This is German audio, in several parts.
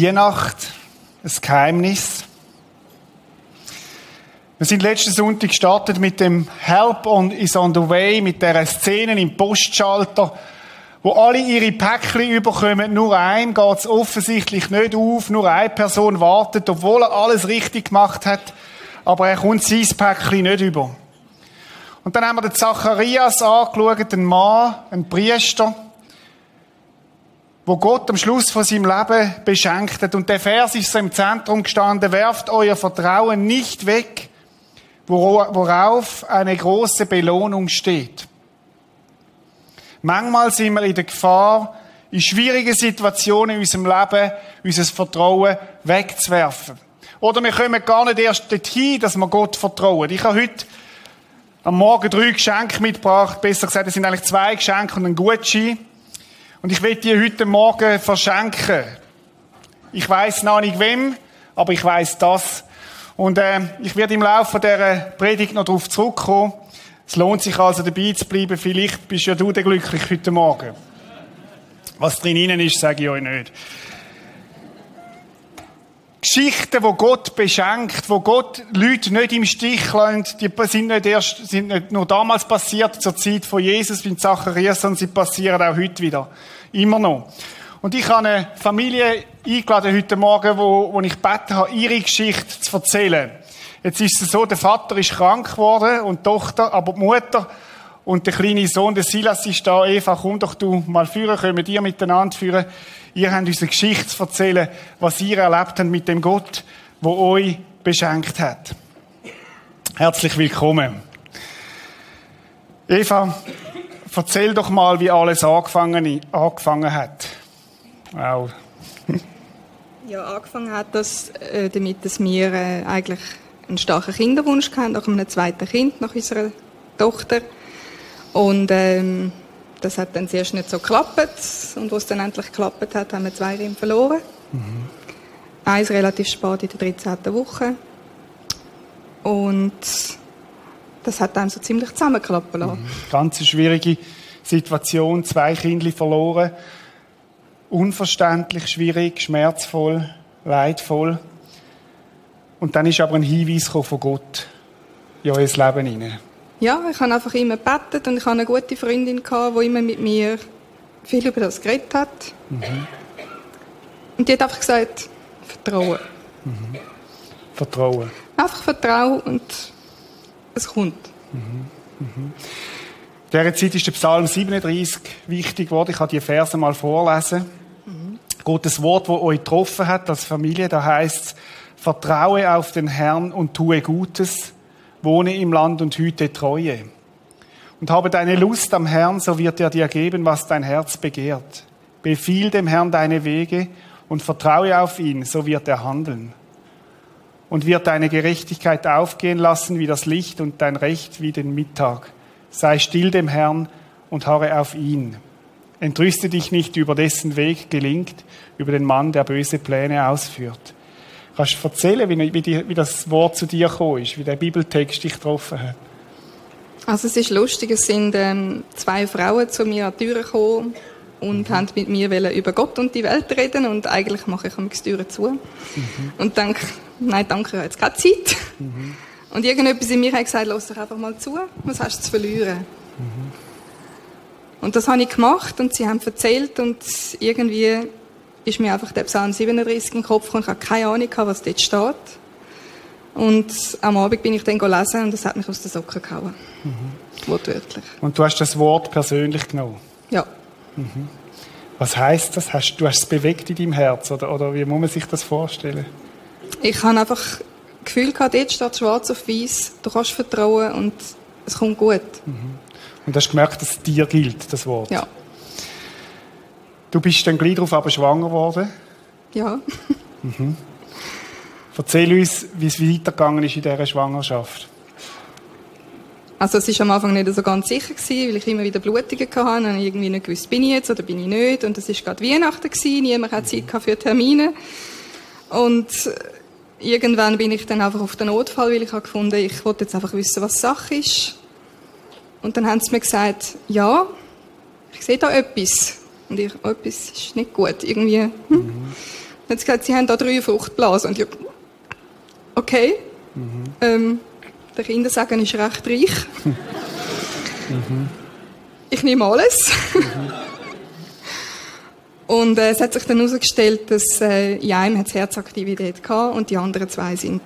Weihnacht, ein Geheimnis. Wir sind letzten Sonntag gestartet mit dem Help on is on the way, mit der Szene im Postschalter, wo alle ihre Päckchen überkommen. Nur einem geht es offensichtlich nicht auf, nur eine Person wartet, obwohl er alles richtig gemacht hat, aber er kommt sein Päckchen nicht über. Und dann haben wir den Zacharias angeschaut, einen Mann, einen Priester, wo Gott am Schluss von seinem Leben beschenkt hat. Und der Vers ist so im Zentrum gestanden, werft euer Vertrauen nicht weg, worauf eine große Belohnung steht. Manchmal sind wir in der Gefahr, in schwierigen Situationen in unserem Leben unser Vertrauen wegzuwerfen. Oder wir kommen gar nicht erst dorthin, dass wir Gott vertrauen. Ich habe heute am Morgen drei Geschenke mitgebracht. Besser gesagt, es sind eigentlich zwei Geschenke und ein Gutschein. Und ich will die heute Morgen verschenken. Ich weiß noch nicht wem, aber ich weiß das. Und äh, ich werde im Laufe dieser Predigt noch darauf zurückkommen. Es lohnt sich also dabei zu bleiben. Vielleicht bist ja du der glücklich heute Morgen. Was drin ist, sage ich euch nicht. Geschichten, wo Gott beschenkt, wo Gott Leute nicht im Stich lässt, die sind nicht erst, sind nicht nur damals passiert, zur Zeit von Jesus, wie Zacharias, sondern sie passieren auch heute wieder. Immer noch. Und ich habe eine Familie eingeladen heute Morgen, wo, wo ich gebeten habe, ihre Geschichte zu erzählen. Jetzt ist es so, der Vater ist krank geworden und die Tochter, aber die Mutter und der kleine Sohn, der Silas, ist da. Eva, komm doch du mal führen, können wir miteinander führen. Ihr habt uns eine Geschichte zu erzählen, was ihr erlebt habt mit dem Gott, wo euch beschenkt hat. Herzlich willkommen. Eva, erzähl doch mal, wie alles angefangen, angefangen hat. Wow. ja, angefangen hat das äh, damit, dass wir äh, eigentlich einen starken Kinderwunsch hatten, nach einem zweiten Kind, nach unserer Tochter. Und ähm, das hat dann zuerst nicht so geklappt. Und was dann endlich geklappt hat, haben wir zwei Rinder verloren. Mhm. Eins relativ spät in der 13. Woche. Und das hat dann so ziemlich zusammenklappen lassen. Mhm. Ganz schwierige Situation, zwei Kinder verloren. Unverständlich, schwierig, schmerzvoll, leidvoll. Und dann ist aber ein Hinweis von Gott in euer Leben hinein. Ja, ich habe einfach immer gebetet und ich hatte eine gute Freundin, gehabt, die immer mit mir viel über das geredet hat. Mhm. Und die hat einfach gesagt, Vertrauen. Mhm. Vertrauen. Einfach Vertrauen und es kommt. Mhm. Mhm. In dieser Zeit ist der Psalm 37 wichtig geworden. Ich habe die Verse mal vorlesen. Mhm. Gottes Wort, das euch getroffen hat als Familie, da heißt es, vertraue auf den Herrn und tue Gutes wohne im Land und hüte Treue. Und habe deine Lust am Herrn, so wird er dir geben, was dein Herz begehrt. Befiehl dem Herrn deine Wege und vertraue auf ihn, so wird er handeln. Und wird deine Gerechtigkeit aufgehen lassen wie das Licht und dein Recht wie den Mittag. Sei still dem Herrn und harre auf ihn. Entrüste dich nicht über dessen Weg gelingt, über den Mann, der böse Pläne ausführt. Kannst du erzählen, wie, wie, die, wie das Wort zu dir gekommen ist, wie der Bibeltext dich getroffen hat? Also es ist lustig, es sind ähm, zwei Frauen zu mir an die Tür gekommen und mhm. haben mit mir über Gott und die Welt reden und eigentlich mache ich die Türen zu mhm. und denke, nein, danke, ich habe jetzt keine Zeit. Mhm. Und irgendetwas in mir hat gesagt, lass doch einfach mal zu, was hast du zu verlieren? Mhm. Und das habe ich gemacht und sie haben erzählt und irgendwie ist mir einfach der Psalm 37 in den Kopf gekommen. Ich habe keine Ahnung, was dort steht. Und am Abend bin ich dann gelesen und das hat mich aus den Socken gehauen. Mhm. Wortwörtlich. Und du hast das Wort persönlich genommen? Ja. Mhm. Was heißt das? Hast, du hast es bewegt in deinem Herz oder, oder wie muss man sich das vorstellen? Ich habe einfach das Gefühl gehabt, dort steht schwarz auf weiß, du kannst vertrauen und es kommt gut. Mhm. Und hast gemerkt, dass es dir gilt, das Wort? Ja. Du bist dann gleich darauf aber schwanger geworden? Ja. Mhm. Erzähl uns, wie es weitergegangen ist in dieser Schwangerschaft. Also es war am Anfang nicht so ganz sicher, gewesen, weil ich immer wieder Blutungen hatte und irgendwie nicht gewusst, bin ich jetzt oder bin ich nicht. Und es war gerade Weihnachten, gewesen, niemand hatte Zeit für Termine. Und irgendwann bin ich dann einfach auf den Notfall, weil ich habe gefunden, ich wollte jetzt einfach wissen, was Sache ist. Und dann haben sie mir gesagt, ja, ich sehe da etwas. Und ich, oh, etwas ist nicht gut. Irgendwie, hm. mhm. Sie gesagt, sie haben da drei Fruchtblasen. Und ich, okay. Mhm. Ähm, der Kindersagen ist recht reich. mhm. Ich nehme alles. Mhm. Und äh, es hat sich dann herausgestellt, dass äh, in einem hat Herzaktivität gehabt und die anderen zwei sind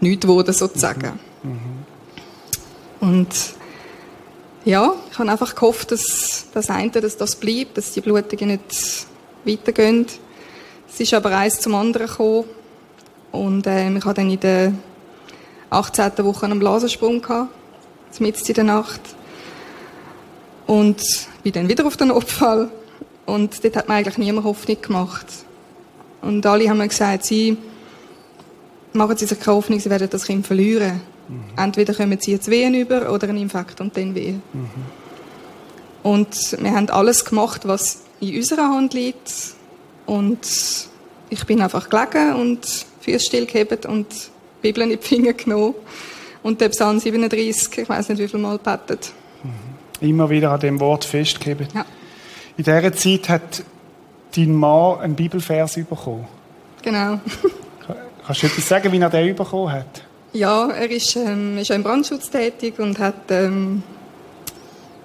nichts geworden, sozusagen. Mhm. Mhm. Und ja, ich habe einfach gehofft, dass das eine, dass das bleibt, dass die Blutungen nicht weitergehen. Es ist aber eins zum anderen gekommen. Und äh, ich hatte dann in der 18. Woche einen Blasensprung gehabt, mitten in der Nacht. Und bin dann wieder auf den Notfall. Und dort hat mir eigentlich niemand Hoffnung gemacht. Und alle haben mir gesagt, sie machen sich keine Hoffnung, sie werden das Kind verlieren. Mhm. Entweder kommen sie jetzt Wehen über oder einen Infekt und dann Wehen. Mhm. Und wir haben alles gemacht, was in unserer Hand liegt. Und ich bin einfach gelegen und Füße stillgehebt und die Bibel in die Finger genommen. Und der Psalm 37, ich weiß nicht, wie viel Mal betet. Mhm. Immer wieder an dem Wort festgehebt. Ja. In dieser Zeit hat dein Mann einen Bibelvers bekommen. Genau. Kannst du etwas sagen, wie er den bekommen hat? Ja, er ist, ähm, ist im Brandschutz tätig und hat ähm,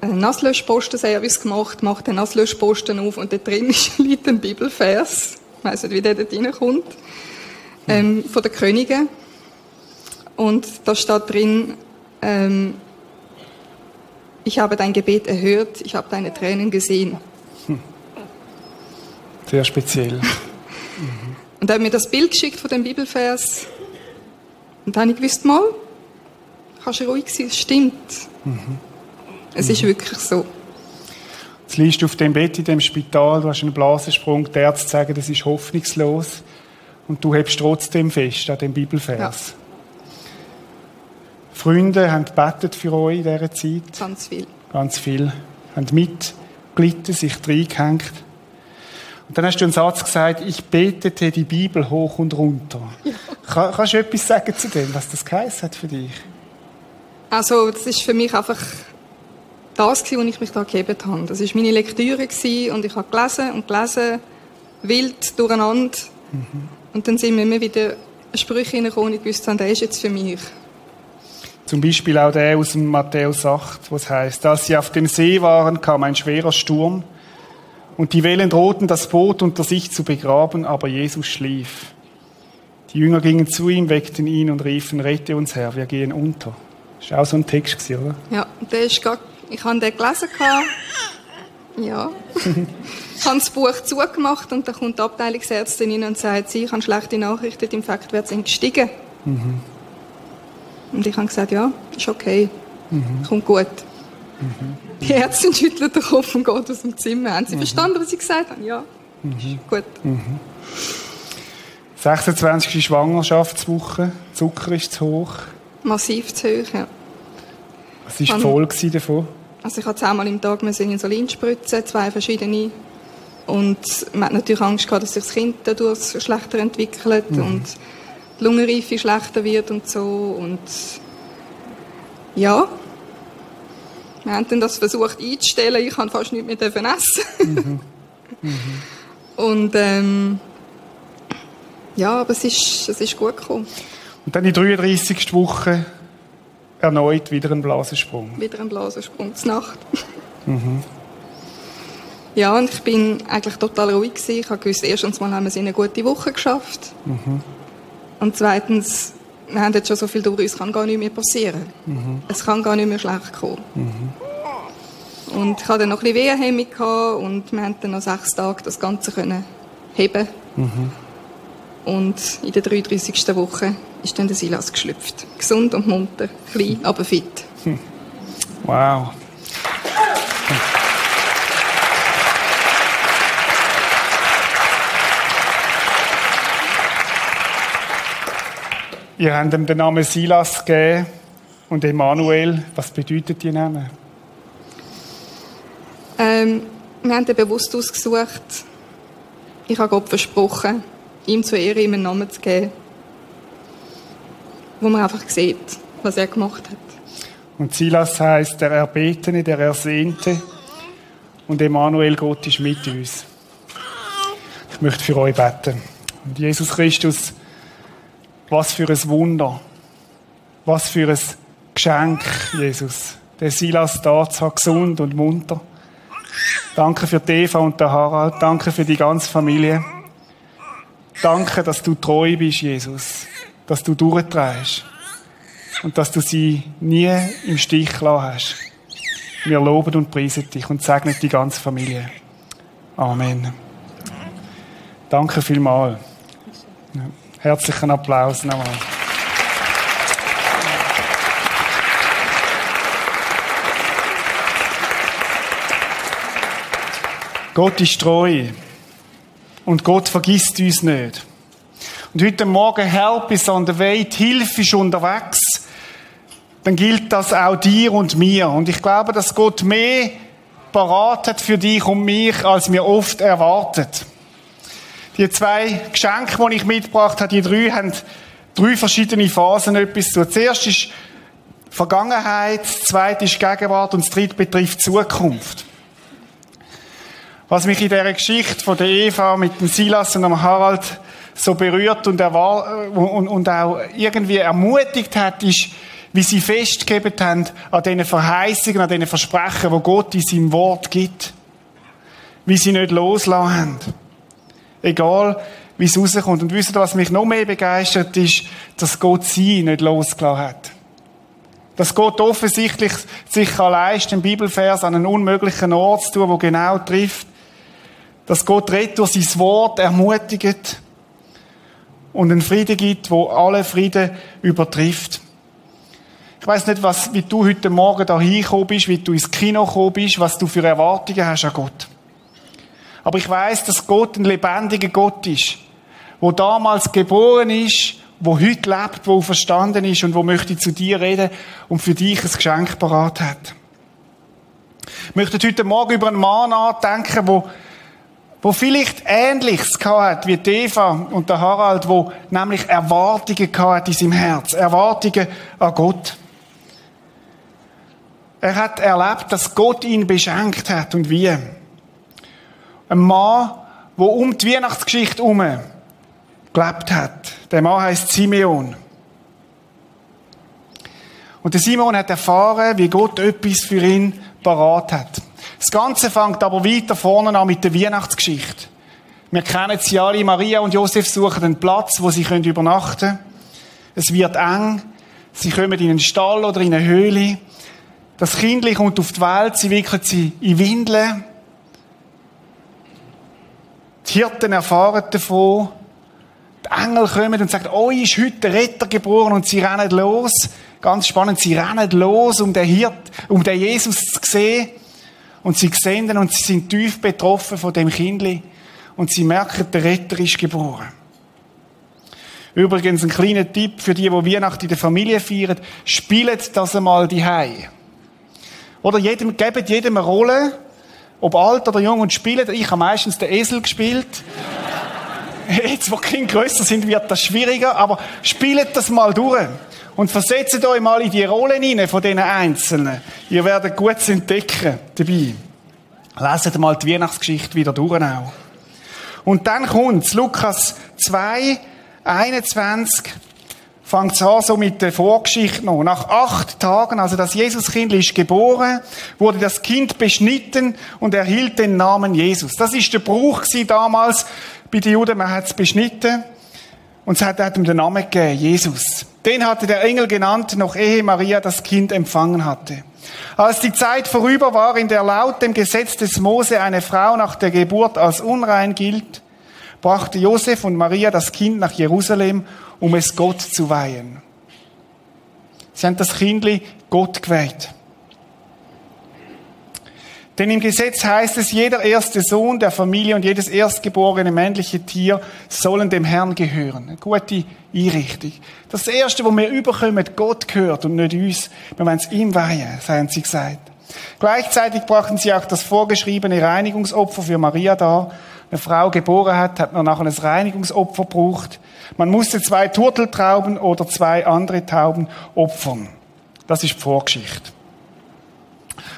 einen Nasslöschpostenservice gemacht, macht den Nasslöschposten auf und da drin liegt ein Bibelvers. Ich weiss nicht, wie der dort reinkommt. Ähm, von den Königen. Und da steht drin, ähm, ich habe dein Gebet erhört, ich habe deine Tränen gesehen. Hm. Sehr speziell. Und er hat mir das Bild geschickt von dem Bibelvers und dann habe ich gewusst, mal, kannst du ruhig sein, es stimmt. Mhm. Es mhm. ist wirklich so. Jetzt liegst du auf dem Bett in dem Spital, du hast einen Blasensprung, die Ärzte sagen, das ist hoffnungslos. Und du hebst trotzdem fest an dem Bibelvers. Ja. Freunde haben gebetet für euch in dieser Zeit. Ganz viel. Ganz viel. Haben mitgelitten, sich reingehängt. Und dann hast du einen Satz gesagt, ich betete die Bibel hoch und runter. Ja. Kann, kannst du etwas sagen zu dem, was das geheißen hat für dich? Also, das ist für mich einfach das, was ich mich da gegeben habe. Das war meine Lektüre und ich habe gelesen und gelesen, wild durcheinander. Mhm. Und dann sind mir immer wieder Sprüche hineingekommen und ich wusste, der ist jetzt für mich. Zum Beispiel auch der aus dem Matthäus 8, wo es heißt, als sie auf dem See waren, kam ein schwerer Sturm und die Wellen drohten, das Boot unter sich zu begraben, aber Jesus schlief. Die Jünger gingen zu ihm, weckten ihn und riefen, rette uns Herr, wir gehen unter. Das war auch so ein Text, oder? Ja, der ist gar, ich habe den gelesen. Ja. ich habe das Buch zugemacht und dann kommt die Abteilungsärztin rein und sagt, sie, ich habe schlechte Nachrichten, die Infektwerte sind gestiegen. Mhm. Und ich habe gesagt, ja, ist okay, mhm. kommt gut. Mhm. Die Ärztin schüttelt den Kopf und geht aus dem Zimmer. Haben Sie mhm. verstanden, was ich gesagt habe? Ja. Mhm. Gut. Mhm. 26. Schwangerschaftswoche, Zucker ist zu hoch. Massiv zu hoch, ja. Was war voll davon? Also ich hatte zehnmal im Tag Insulin spritzen, zwei verschiedene. Und man hat natürlich Angst gehabt, dass sich das Kind dadurch schlechter entwickelt mhm. und die Lungenreife schlechter wird und so. Und ja, wir haben dann das versucht einzustellen. Ich konnte fast nicht mehr essen. Mhm. Mhm. Und ähm, ja, aber es ist, es ist gut gekommen. Und dann in der 33. Woche erneut wieder ein Blasensprung. Wieder ein Blasensprung, zur Nacht. Mhm. Ja, und ich bin eigentlich total ruhig gewesen. Ich habe gewusst, erstens mal haben wir es in eine gute Woche geschafft. Mhm. Und zweitens, wir haben jetzt schon so viel durch, es kann gar nicht mehr passieren. Mhm. Es kann gar nicht mehr schlecht kommen. Mhm. Und ich hatte dann noch ein bisschen Wehenhemmung und wir haben dann noch sechs Tage das Ganze können heben. Mhm. Und in der 33. Woche ist dann der Silas geschlüpft. Gesund und munter, klein, aber fit. Hm. Wow. Ihr habt ihm den Namen Silas gegeben und Emanuel. Was bedeutet die Name? Ähm, wir haben ihn bewusst ausgesucht. Ich habe Gott versprochen, ihm zu Ehre einen Namen zu geben, wo man einfach sieht, was er gemacht hat. Und Silas heißt der Erbetene, der Ersehnte. Und Emanuel, Gott ist mit uns. Ich möchte für euch beten. Und Jesus Christus, was für ein Wunder. Was für ein Geschenk, Jesus. Der Silas da zwar gesund und munter. Danke für die Eva und der Harald. Danke für die ganze Familie. Danke, dass du treu bist, Jesus. Dass du durchtreibst. Und dass du sie nie im Stich gelassen hast. Wir loben und preisen dich und segnen die ganze Familie. Amen. Danke vielmals. Herzlichen Applaus nochmal. Gott ist treu. Und Gott vergisst uns nicht. Und heute Morgen Help is on the way, die Hilfe ist unterwegs. Dann gilt das auch dir und mir. Und ich glaube, dass Gott mehr parat hat für dich und mich, als wir oft erwartet. Die zwei Geschenke, die ich mitgebracht habe, die drei, haben drei verschiedene Phasen etwas zu. Zuerst ist Vergangenheit, das zweite ist Gegenwart und das dritte betrifft Zukunft. Was mich in dieser Geschichte von der Eva mit dem Silas und dem Harald so berührt und, auch irgendwie ermutigt hat, ist, wie sie festgegeben haben an diesen Verheißungen, an diesen Versprechen, wo Gott in seinem Wort gibt. Wie sie nicht loslassen haben. Egal, wie es rauskommt. Und wisst ihr, was mich noch mehr begeistert, ist, dass Gott sie nicht losgelassen hat. Dass Gott offensichtlich sich kann leisten, einen Bibelvers an einen unmöglichen Ort zu tun, wo genau trifft, dass Gott redet durch sein Wort, ermutigt und einen Frieden gibt, wo alle Frieden übertrifft. Ich weiß nicht, was, wie du heute Morgen da hingekommen bist, wie du ins Kino gekommen bist, was du für Erwartungen hast an Gott. Aber ich weiß, dass Gott ein lebendiger Gott ist, wo damals geboren ist, wo heute lebt, wo verstanden ist und wo möchte zu dir reden und für dich ein Geschenk parat hat. Ich möchte heute Morgen über einen Mann nachdenken, wo wo vielleicht Ähnliches hat wie Eva und der Harald, wo nämlich Erwartungen hat in seinem Herz, Erwartungen an Gott. Er hat erlebt, dass Gott ihn beschenkt hat und wie. Ein Mann, wo um die Weihnachtsgeschichte herum gelebt hat. Der Mann heißt Simeon. Und der Simon hat erfahren, wie Gott etwas für ihn parat hat. Das Ganze fängt aber weiter vorne an mit der Weihnachtsgeschichte. Wir kennen sie alle. Maria und Josef suchen einen Platz, wo sie übernachten können. Es wird eng. Sie kommen in einen Stall oder in eine Höhle. Das Kind kommt auf die Welt. Sie wickeln sie in Windeln. Die Hirten erfahren davon. Die Engel kommen und sagen, oh, ist heute der Retter geboren und sie rennen los. Ganz spannend, sie rennen los, um den Hirt, um den Jesus zu sehen. Und sie sehen ihn und sie sind tief betroffen von dem Kindli. Und sie merken, der Retter ist geboren. Übrigens ein kleiner Tipp für die, die Weihnachten in der Familie feiern. Spielt das einmal die Oder jedem, gebt jedem eine Rolle. Ob alt oder jung und spielt. Ich habe meistens den Esel gespielt. Jetzt, wo Kinder grösser sind, wird das schwieriger. Aber spielt das mal durch. Und versetzt euch mal in die Rollen hinein von diesen Einzelnen. Ihr werdet gut entdecken dabei. Leset mal die Weihnachtsgeschichte wieder durch auch. Und dann kommt Lukas 2, 21, fängt es an so mit der Vorgeschichte noch. Nach acht Tagen, also das Jesuskind ist geboren, wurde das Kind beschnitten und erhielt den Namen Jesus. Das ist der Brauch damals bei den Juden, man hat es beschnitten und es hat ihm den Namen gegeben, Jesus. Den hatte der Engel genannt, noch ehe Maria das Kind empfangen hatte. Als die Zeit vorüber war, in der laut dem Gesetz des Mose eine Frau nach der Geburt als unrein gilt, brachte Josef und Maria das Kind nach Jerusalem, um es Gott zu weihen. Sie haben das Kindli Gott geweiht. Denn im Gesetz heißt es, jeder erste Sohn der Familie und jedes erstgeborene männliche Tier sollen dem Herrn gehören. Eine gute Einrichtung. Das Erste, was wir überkommen, Gott gehört und nicht uns. Wir wollen es ihm weihen, haben sie gesagt. Gleichzeitig brachten sie auch das vorgeschriebene Reinigungsopfer für Maria dar. Eine Frau geboren hat, hat man nachher ein Reinigungsopfer gebraucht. Man musste zwei Turteltrauben oder zwei andere Tauben opfern. Das ist die Vorgeschichte.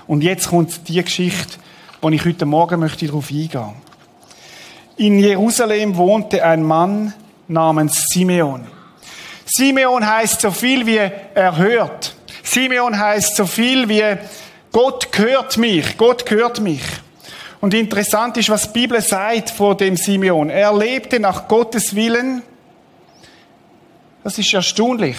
Und jetzt kommt die Geschichte, wo ich heute Morgen möchte darauf eingehen. in Jerusalem wohnte ein Mann namens Simeon. Simeon heißt so viel wie er hört. Simeon heißt so viel wie Gott hört mich, Gott hört mich. Und interessant ist, was die Bibel sagt vor dem Simeon. Er lebte nach Gottes Willen. Das ist erstaunlich.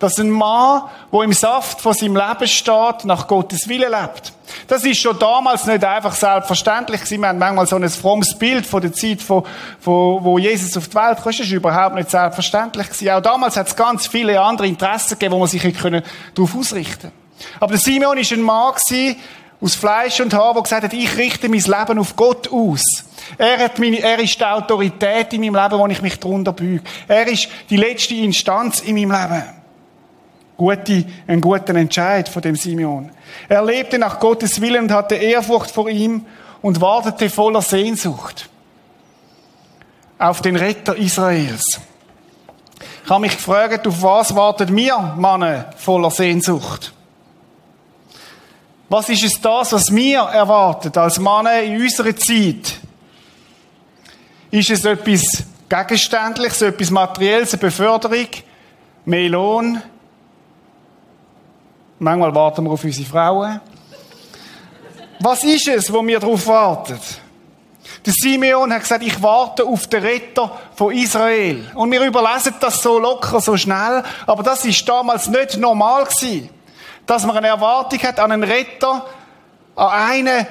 Dass ein Mann, wo im Saft von seinem Leben steht, nach Gottes Willen lebt. Das ist schon damals nicht einfach selbstverständlich gewesen. Wir haben manchmal so ein frommes Bild von der Zeit, von, von, wo Jesus auf die Welt kam. Das ist überhaupt nicht selbstverständlich gewesen. Auch damals hat es ganz viele andere Interessen gegeben, wo man sich darauf ausrichten konnte. Aber der Simeon war ein Mann gewesen, aus Fleisch und Haar, der gesagt hat, ich richte mein Leben auf Gott aus. Er, hat meine, er ist die Autorität in meinem Leben, wo ich mich drunter büge. Er ist die letzte Instanz in meinem Leben. Gute, ein guter Entscheid von dem Simeon. Er lebte nach Gottes Willen und hatte Ehrfurcht vor ihm und wartete voller Sehnsucht auf den Retter Israels. Ich habe mich gefragt, auf was wartet mir, Mann, voller Sehnsucht? Was ist es das, was wir erwartet als Männer in unserer Zeit? Ist es etwas Gegenständliches, etwas Materielles, eine Beförderung, mehr Lohn? Manchmal warten wir auf unsere Frauen. Was ist es, wo wir darauf warten? Der Simeon hat gesagt, ich warte auf den Retter von Israel. Und wir überlesen das so locker, so schnell, aber das ist damals nicht normal gewesen dass man eine Erwartung hat an einen Retter, an einen,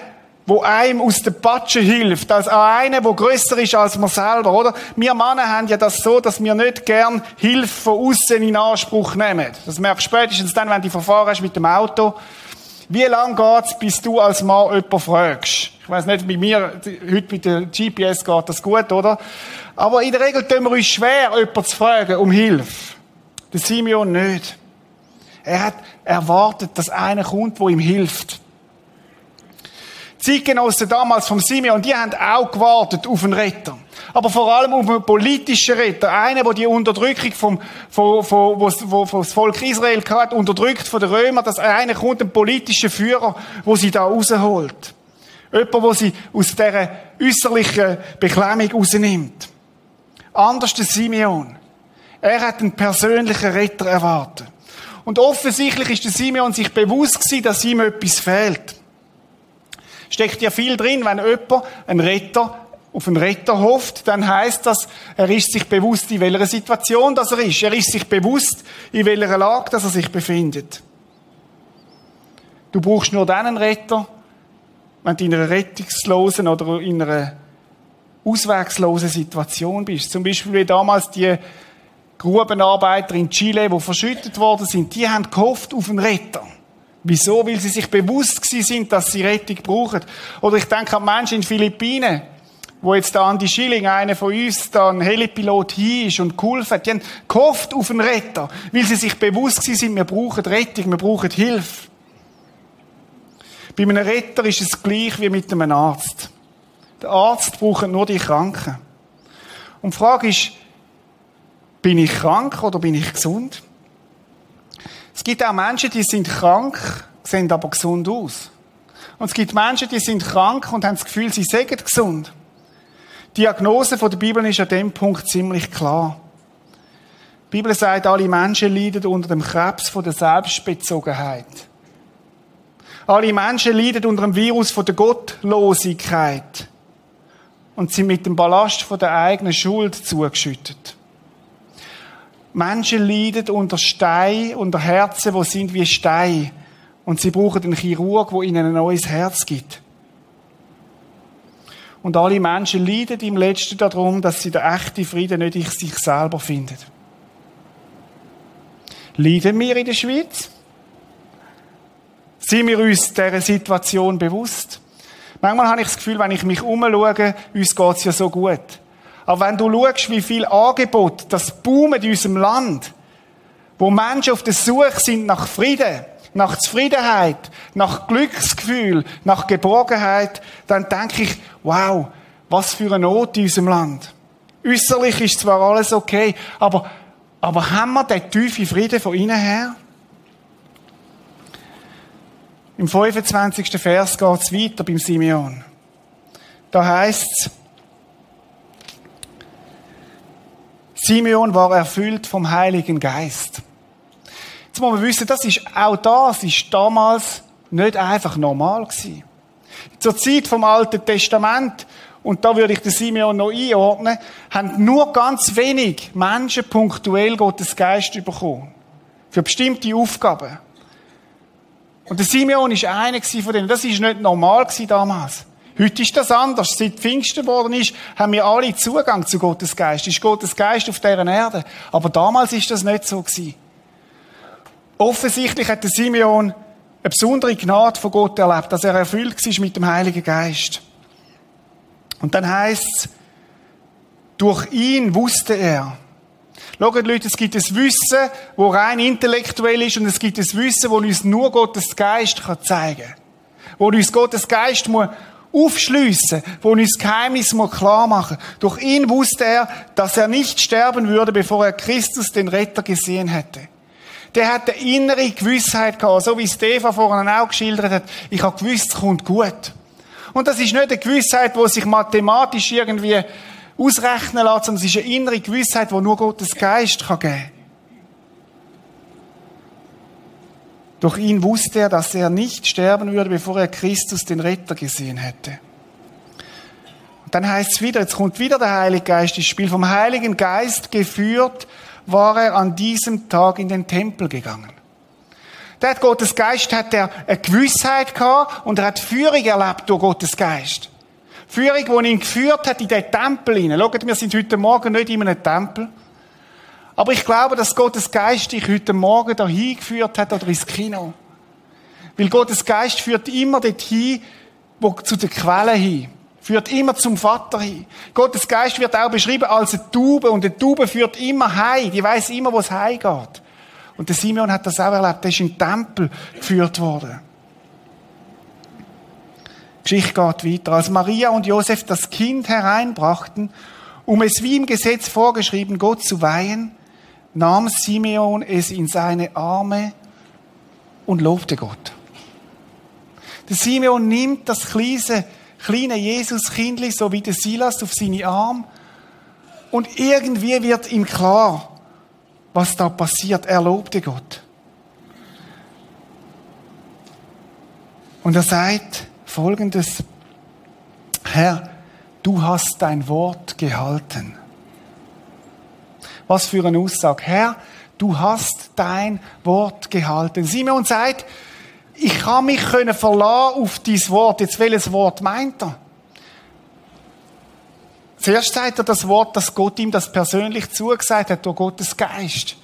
wo einem aus der Patsche hilft, als an einen, der grösser ist als man selber, oder? Wir Männer haben ja das so, dass wir nicht gern Hilfe von außen in Anspruch nehmen. Das merkst du spätestens dann, wenn du verfahren hast mit dem Auto. Wie lange geht's, bis du als Mann jemanden fragst? Ich weiß nicht, bei mir, heute mit der GPS geht das gut, oder? Aber in der Regel tun wir uns schwer, jemanden zu fragen um Hilfe. Der Simeon nicht. Er hat erwartet, dass einer kommt, wo ihm hilft. Die Zeitgenossen damals vom Simeon, die haben auch gewartet auf einen Retter. Aber vor allem auf einen politischen Retter. Einen, der die Unterdrückung vom, vom, vom, wo, wo, wo das Volk Israel hat, unterdrückt von den Römern, dass einer kommt, ein politischer Führer, wo sie da rausholt. Jemand, der sie aus dieser äußerlichen Beklemmung rausnimmt. Anders der Simeon. Er hat einen persönlichen Retter erwartet. Und offensichtlich ist der Simeon sich bewusst gewesen, dass ihm etwas fehlt. Steckt ja viel drin, wenn jemand einen Retter auf einen Retter hofft, dann heißt das, er ist sich bewusst, in welcher Situation das er ist. Er ist sich bewusst, in welcher Lage dass er sich befindet. Du brauchst nur dann einen Retter, wenn du in einer rettungslosen oder in einer auswegslosen Situation bist. Zum Beispiel wie damals die Grubenarbeiter in Chile, die verschüttet worden sind, die haben gehofft auf einen Retter. Wieso? Weil sie sich bewusst sind, dass sie Rettung brauchen. Oder ich denke an Menschen in Philippinen, wo jetzt da Andi Schilling, einer von uns, da ein Helipilot hier ist und geholfen hat. Die haben gehofft auf einen Retter, weil sie sich bewusst sind, wir brauchen Rettung, wir brauchen Hilfe. Bei einem Retter ist es gleich wie mit einem Arzt. Der Arzt braucht nur die Kranken. Und die Frage ist, bin ich krank oder bin ich gesund? Es gibt auch Menschen, die sind krank, sehen aber gesund aus. Und es gibt Menschen, die sind krank und haben das Gefühl, sie seien gesund. Die Diagnose der Bibel ist an dem Punkt ziemlich klar. Die Bibel sagt, alle Menschen leiden unter dem Krebs von der Selbstbezogenheit. Alle Menschen leiden unter dem Virus von der Gottlosigkeit und sind mit dem Ballast von der eigenen Schuld zugeschüttet. Menschen leiden unter Stein, unter Herzen, wo sind wie Stein. Und sie brauchen einen Chirurg, der ihnen ein neues Herz gibt. Und alle Menschen leiden im Letzten darum, dass sie den echten Frieden nicht in sich selber finden. Leiden wir in der Schweiz? Sind wir uns dieser Situation bewusst? Manchmal habe ich das Gefühl, wenn ich mich umschaue, uns geht es ja so gut. Aber wenn du schaust, wie viel Angebot das boomt in unserem Land, wo Menschen auf der Suche sind nach Frieden, nach Zufriedenheit, nach Glücksgefühl, nach Geborgenheit, dann denke ich, wow, was für eine Not in unserem Land. Äußerlich ist zwar alles okay, aber, aber haben wir den tiefen Frieden von innen her? Im 25. Vers geht es weiter beim Simeon. Da heißt es, Simeon war erfüllt vom Heiligen Geist. Jetzt muss man wissen, das ist auch das ist damals nicht einfach normal gewesen. Zur Zeit vom Alten Testament und da würde ich den Simeon noch einordnen, haben nur ganz wenig Menschen punktuell Gottes Geist bekommen. Für bestimmte Aufgaben. Und der Simeon ist einer von denen. Das ist nicht normal damals. Heute ist das anders. Seit Pfingsten geworden ist, haben wir alle Zugang zu Gottes Geist. Ist Gottes Geist auf deren Erde. Aber damals ist das nicht so gewesen. Offensichtlich hat der Simeon eine besondere Gnade von Gott erlebt, dass er erfüllt war mit dem Heiligen Geist. Und dann heißt es, durch ihn wusste er. Schaut Leute, es gibt ein Wissen, wo rein intellektuell ist und es gibt ein Wissen, wo uns nur Gottes Geist zeigen kann. Wo uns Gottes Geist muss aufschliessen, wo uns Geheimnis muss klar machen. Durch ihn wusste er, dass er nicht sterben würde, bevor er Christus, den Retter, gesehen hätte. Der hat eine innere Gewissheit gehabt, so wie Stefan vorhin auch geschildert hat. Ich habe gewusst, es kommt gut. Und das ist nicht eine Gewissheit, die sich mathematisch irgendwie ausrechnen lässt, sondern es ist eine innere Gewissheit, die nur Gottes Geist kann geben kann. Durch ihn wusste er, dass er nicht sterben würde, bevor er Christus, den Retter, gesehen hätte. Und dann heißt es wieder, jetzt kommt wieder der Heilige Geist ins Spiel. Vom Heiligen Geist geführt war er an diesem Tag in den Tempel gegangen. Der Gottes Geist hat er eine Gewissheit gehabt und er hat Führung erlebt durch Gottes Geist. Führung, die ihn geführt hat in den Tempel hinein. Schaut, wir sind heute Morgen nicht in einem Tempel. Aber ich glaube, dass Gottes Geist dich heute Morgen dahin geführt hat oder ins Kino. Weil Gottes Geist führt immer dorthin, wo zu der Quelle hin. Führt immer zum Vater hin. Gottes Geist wird auch beschrieben als eine Taube und eine Taube führt immer heim. Die weiß immer, wo es heimgeht. Und der Simeon hat das auch erlebt. Er ist in den Tempel geführt worden. Die Geschichte geht weiter. Als Maria und Josef das Kind hereinbrachten, um es wie im Gesetz vorgeschrieben Gott zu weihen, nahm Simeon es in seine Arme und lobte Gott. Der Simeon nimmt das kleine, kleine Jesus-Kindli, so wie der Silas, auf seine Arme und irgendwie wird ihm klar, was da passiert. Er lobte Gott. Und er sagt folgendes, Herr, du hast dein Wort gehalten. Was für eine Aussage. Herr, du hast dein Wort gehalten. Simon sagt, ich kann mich verlassen auf dein Wort. Jetzt welches Wort meint er? Zuerst sagt er das Wort, dass Gott ihm das persönlich zugesagt hat durch Gottes Geist.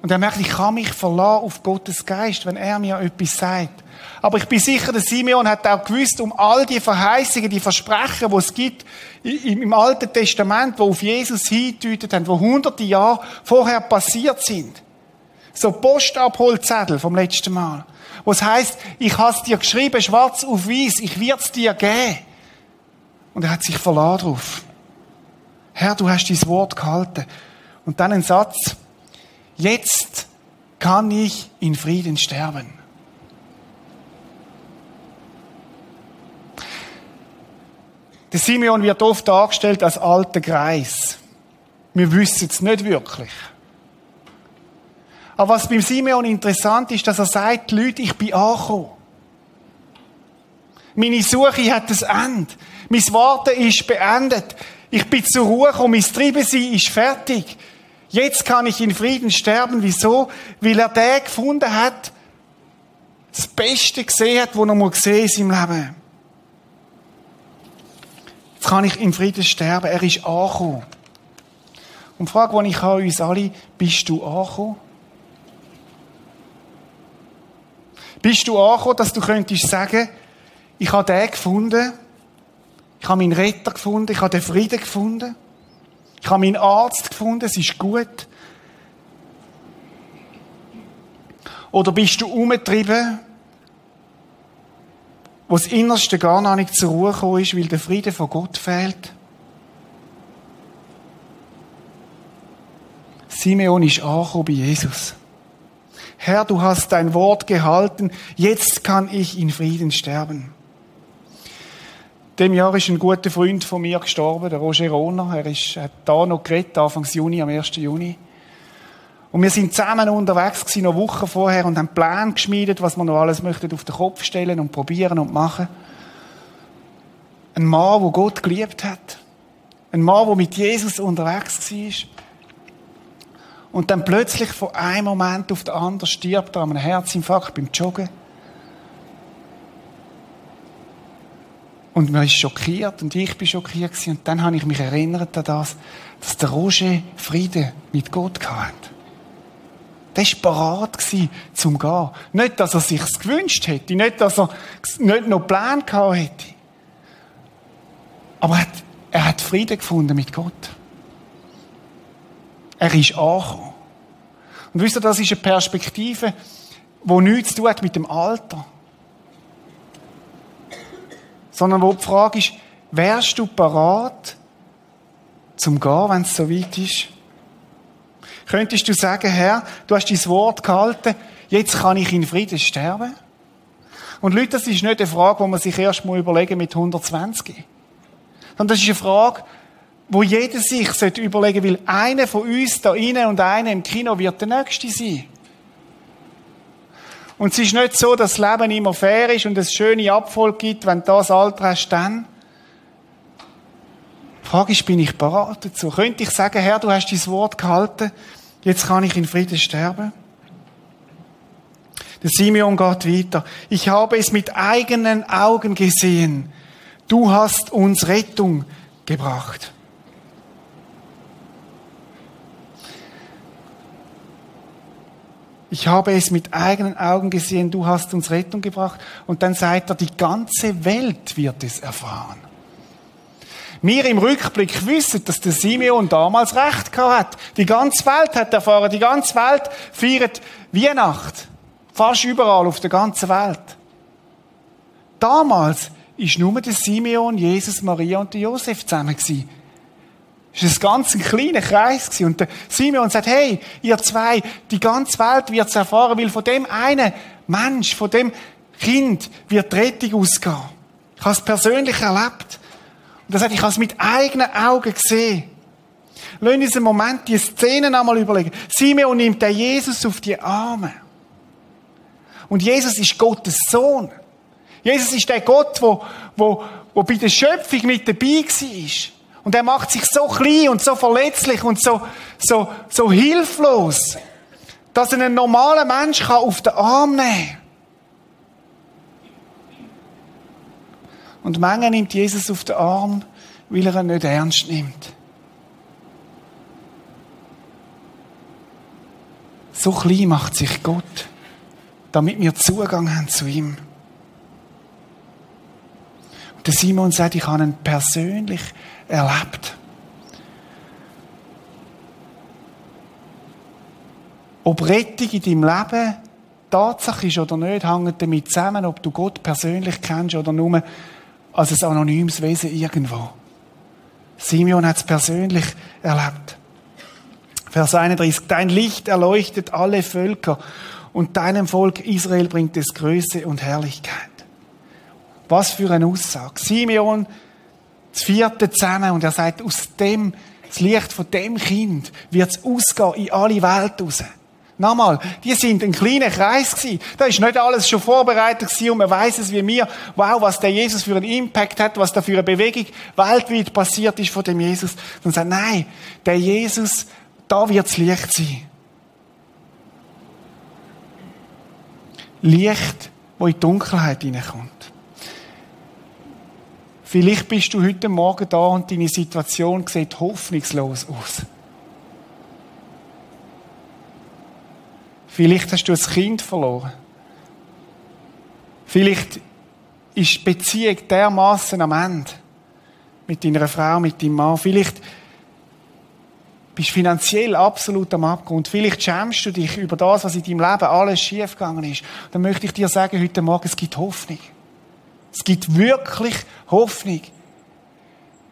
Und er merkt, ich kann mich verlassen auf Gottes Geist, wenn er mir etwas sagt. Aber ich bin sicher, der Simeon hat auch gewusst um all die Verheißungen, die Versprechen, die es gibt im Alten Testament, wo auf Jesus hindeutet haben, wo hunderte Jahre vorher passiert sind. So Postabholzettel vom letzten Mal. Wo es heisst, ich habe es dir geschrieben, schwarz auf weiß, ich werde es dir geben. Und er hat sich verlassen drauf. Herr, du hast dein Wort gehalten. Und dann ein Satz. Jetzt kann ich in Frieden sterben. Der Simeon wird oft dargestellt als alter Greis. Wir wissen es nicht wirklich. Aber was beim Simeon interessant ist, dass er sagt, Leute, ich bin angekommen. Meine Suche hat ein Ende. Mein Warten ist beendet. Ich bin zur Ruhe gekommen. Mein Treibensein ist fertig. Jetzt kann ich in Frieden sterben. Wieso? Weil er den gefunden hat, das Beste gesehen hat, was er mal gesehen in seinem Leben. Jetzt kann ich in Frieden sterben. Er ist angekommen. Und die Frage, die ich an uns alle, bist du angekommen? Bist du angekommen, dass du könntest sagen, ich habe den gefunden, ich habe meinen Retter gefunden, ich habe den Frieden gefunden, ich habe meinen Arzt gefunden, es ist gut. Oder bist du umgetrieben wo das Innerste gar noch nicht zur Ruhe gekommen ist, weil der Friede von Gott fehlt. Simeon ist angekommen bei Jesus. Herr, du hast dein Wort gehalten, jetzt kann ich in Frieden sterben. dem Jahr ist ein guter Freund von mir gestorben, der Roger Rohner. Er ist, da noch geredet, Anfang Juni, am 1. Juni. Und wir sind zusammen unterwegs gewesen, noch Wochen vorher, und haben einen Plan geschmiedet, was wir noch alles möchten auf den Kopf stellen und probieren und machen. Ein Mann, der Gott geliebt hat. Ein Mann, der mit Jesus unterwegs war. Und dann plötzlich von einem Moment auf den anderen stirbt er an einem Herzinfarkt beim Joggen. Und man ist schockiert und ich bin schockiert gewesen. Und dann habe ich mich erinnert an das, dass der Roger Frieden mit Gott hatte. Der war bereit zum Gehen. Nicht, dass er sich's gewünscht hätte, nicht, dass er nicht noch Plan gehabt hätte. Aber er hat, er hat Frieden gefunden mit Gott. Er ist angekommen. Und wisst ihr, das ist eine Perspektive, die nichts zu tun hat mit dem Alter sondern wo die Frage ist, wärst du parat zum Gehen, wenn es so weit ist? Könntest du sagen, Herr, du hast dein Wort gehalten, jetzt kann ich in Frieden sterben? Und Leute, das ist nicht eine Frage, die man sich erst mal überlegen mit 120. Sondern das ist eine Frage, wo jeder sich überlegen will, einer von uns da innen und einer im Kino wird der Nächste sein. Und es ist nicht so, dass das Leben immer fair ist und es schöne Abfolge gibt, wenn du das Alter hast, dann. Frage ist, bin ich bereit dazu? Könnte ich sagen, Herr, du hast dein Wort gehalten, jetzt kann ich in Frieden sterben? Der Simeon geht weiter. Ich habe es mit eigenen Augen gesehen. Du hast uns Rettung gebracht. Ich habe es mit eigenen Augen gesehen, du hast uns Rettung gebracht. Und dann sagt er, die ganze Welt wird es erfahren. Wir im Rückblick wissen, dass der Simeon damals Recht gehabt hat. Die ganze Welt hat erfahren, die ganze Welt feiert Weihnacht. Fast überall auf der ganzen Welt. Damals ist nur der Simeon, Jesus, Maria und Josef zusammen gewesen. Es war ein ganz kleiner Kreis. Und der Simeon sagt, hey, ihr zwei, die ganze Welt wird es erfahren, weil von dem einen Mensch, von dem Kind wird die Rettung ausgehen. Ich habe es persönlich erlebt. Und er sagt, ich es mit eigenen Augen gesehen. Lass uns einen Moment die Szenen einmal überlegen. Simeon nimmt den Jesus auf die Arme. Und Jesus ist Gottes Sohn. Jesus ist der Gott, wo, wo, wo bei der Schöpfung mit dabei war. Und er macht sich so klein und so verletzlich und so, so, so hilflos, dass er einen normalen Mensch auf den Arm nehmen kann. Und manchmal nimmt Jesus auf den Arm, weil er ihn nicht ernst nimmt. So klein macht sich Gott, damit wir Zugang haben zu ihm. Und der Simon sagt, ich habe ihn persönlich erlebt. Ob Rettung in deinem Leben Tatsache ist oder nicht, hängt damit zusammen, ob du Gott persönlich kennst oder nur als ein anonymes Wesen irgendwo. Simeon hat es persönlich erlebt. Vers 31. Dein Licht erleuchtet alle Völker und deinem Volk Israel bringt es Größe und Herrlichkeit. Was für eine Aussage. Simeon das vierte zusammen und er sagt, aus dem, das Licht von dem Kind wird es ausgehen in alle Welt raus. Nochmal, die sind ein kleiner Kreis gewesen. Da ist nicht alles schon vorbereitet gewesen und man weiß es wie mir. Wow, was der Jesus für einen Impact hat, was da für eine Bewegung weltweit passiert ist von dem Jesus. Und sagt, nein, der Jesus, da wird es Licht sein. Licht, wo in die Dunkelheit hineinkommt. Vielleicht bist du heute Morgen da und deine Situation sieht hoffnungslos aus. Vielleicht hast du ein Kind verloren. Vielleicht ist die Beziehung dermaßen am Ende. Mit deiner Frau, mit deinem Mann. Vielleicht bist du finanziell absolut am Abgrund. Vielleicht schämst du dich über das, was in deinem Leben alles schiefgegangen ist. Dann möchte ich dir sagen, heute Morgen, es gibt Hoffnung. Es gibt wirklich Hoffnung.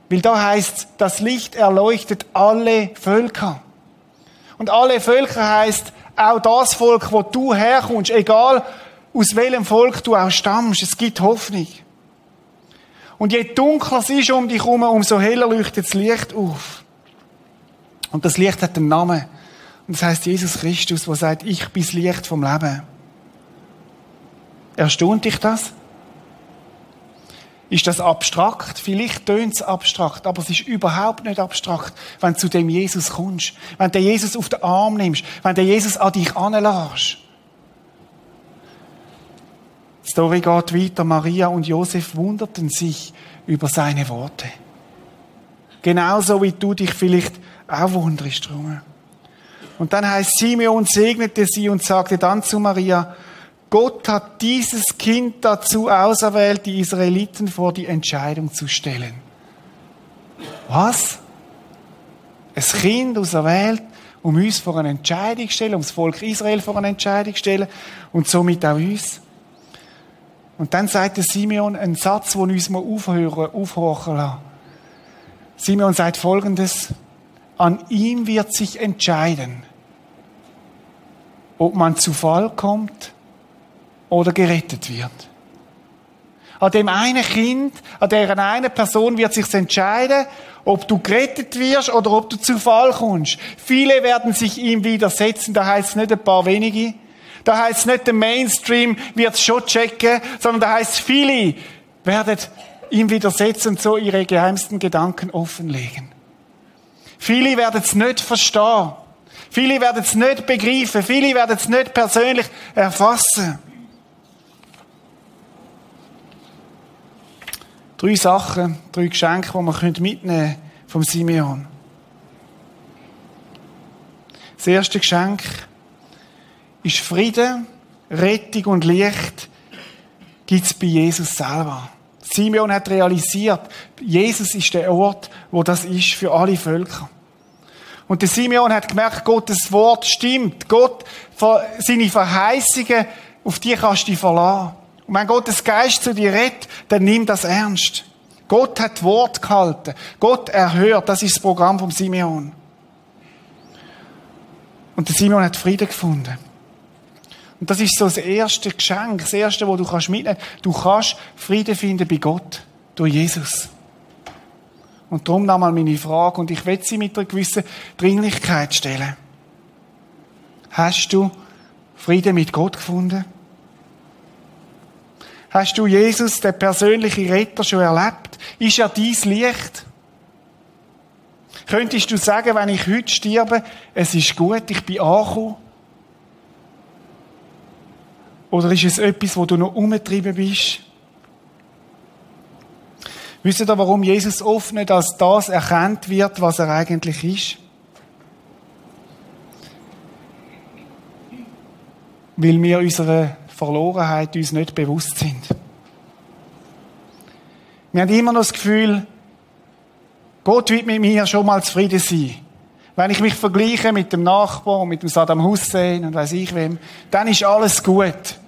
Weil da heißt, das Licht erleuchtet alle Völker. Und alle Völker heißt auch das Volk, wo du herkommst, egal aus welchem Volk du auch stammst. Es gibt Hoffnung. Und je dunkler es ist um dich herum, umso heller leuchtet das Licht auf. Und das Licht hat einen Namen. Und das heißt Jesus Christus, der sagt, ich bin das Licht vom Leben. Erstaunt dich das? Ist das abstrakt? Vielleicht tönt es abstrakt, aber es ist überhaupt nicht abstrakt, wenn du zu dem Jesus kommst, wenn du Jesus auf den Arm nimmst, wenn du Jesus an dich anlässt. Die Story geht weiter. Maria und Josef wunderten sich über seine Worte. Genauso wie du dich vielleicht auch wunderst drum. Und dann heißt Simeon segnete sie und sagte dann zu Maria, Gott hat dieses Kind dazu auserwählt, die Israeliten vor die Entscheidung zu stellen. Was? Ein Kind auserwählt, um uns vor eine Entscheidung zu stellen, um das Volk Israel vor eine Entscheidung zu stellen und somit auch uns. Und dann sagt der Simeon einen Satz, der uns mal aufhören, aufhorchen lassen. Simeon sagt folgendes, an ihm wird sich entscheiden, ob man zu Fall kommt oder gerettet wird. An dem einen Kind, an der einen Person wird sich entscheiden, ob du gerettet wirst oder ob du zu Fall kommst. Viele werden sich ihm widersetzen, da heißt es nicht ein paar wenige. Da heißt es nicht, der Mainstream wird es schon checken, sondern da heißt es, viele werden ihm widersetzen und so ihre geheimsten Gedanken offenlegen. Viele werden es nicht verstehen. Viele werden es nicht begreifen. Viele werden es nicht persönlich erfassen. Drei Sachen, drei Geschenke, die man mitnehmen können vom Simeon. Das erste Geschenk ist Frieden, Rettung und Licht gibt es bei Jesus selber. Simeon hat realisiert, Jesus ist der Ort, wo das ist für alle Völker. Und der Simeon hat gemerkt, Gottes Wort stimmt. Gott, seine Verheißungen, auf die kannst du dich verlassen. Und wenn Gottes Geist zu dir redet, dann nimm das ernst. Gott hat Wort gehalten. Gott erhört. Das ist das Programm vom Simeon. Und der Simeon hat Frieden gefunden. Und das ist so das erste Geschenk, das erste, wo du kannst mitnehmen. Du kannst Frieden finden bei Gott durch Jesus. Und darum nochmal meine Frage, und ich will sie mit einer gewissen Dringlichkeit stellen. Hast du Frieden mit Gott gefunden? Hast du Jesus, der persönliche Retter, schon erlebt? Ist er dein Licht? Könntest du sagen, wenn ich heute sterbe, es ist gut, ich bin angekommen? Oder ist es etwas, wo du noch umgetrieben bist? Wisst ihr, warum Jesus oft nicht als das erkannt wird, was er eigentlich ist? Weil wir unserer Verlorenheit uns nicht bewusst sind. Wir haben immer noch das Gefühl, Gott wird mit mir schon mal zufrieden sein. Wenn ich mich vergleiche mit dem Nachbarn, mit dem Saddam Hussein und weiß ich wem, dann ist alles gut.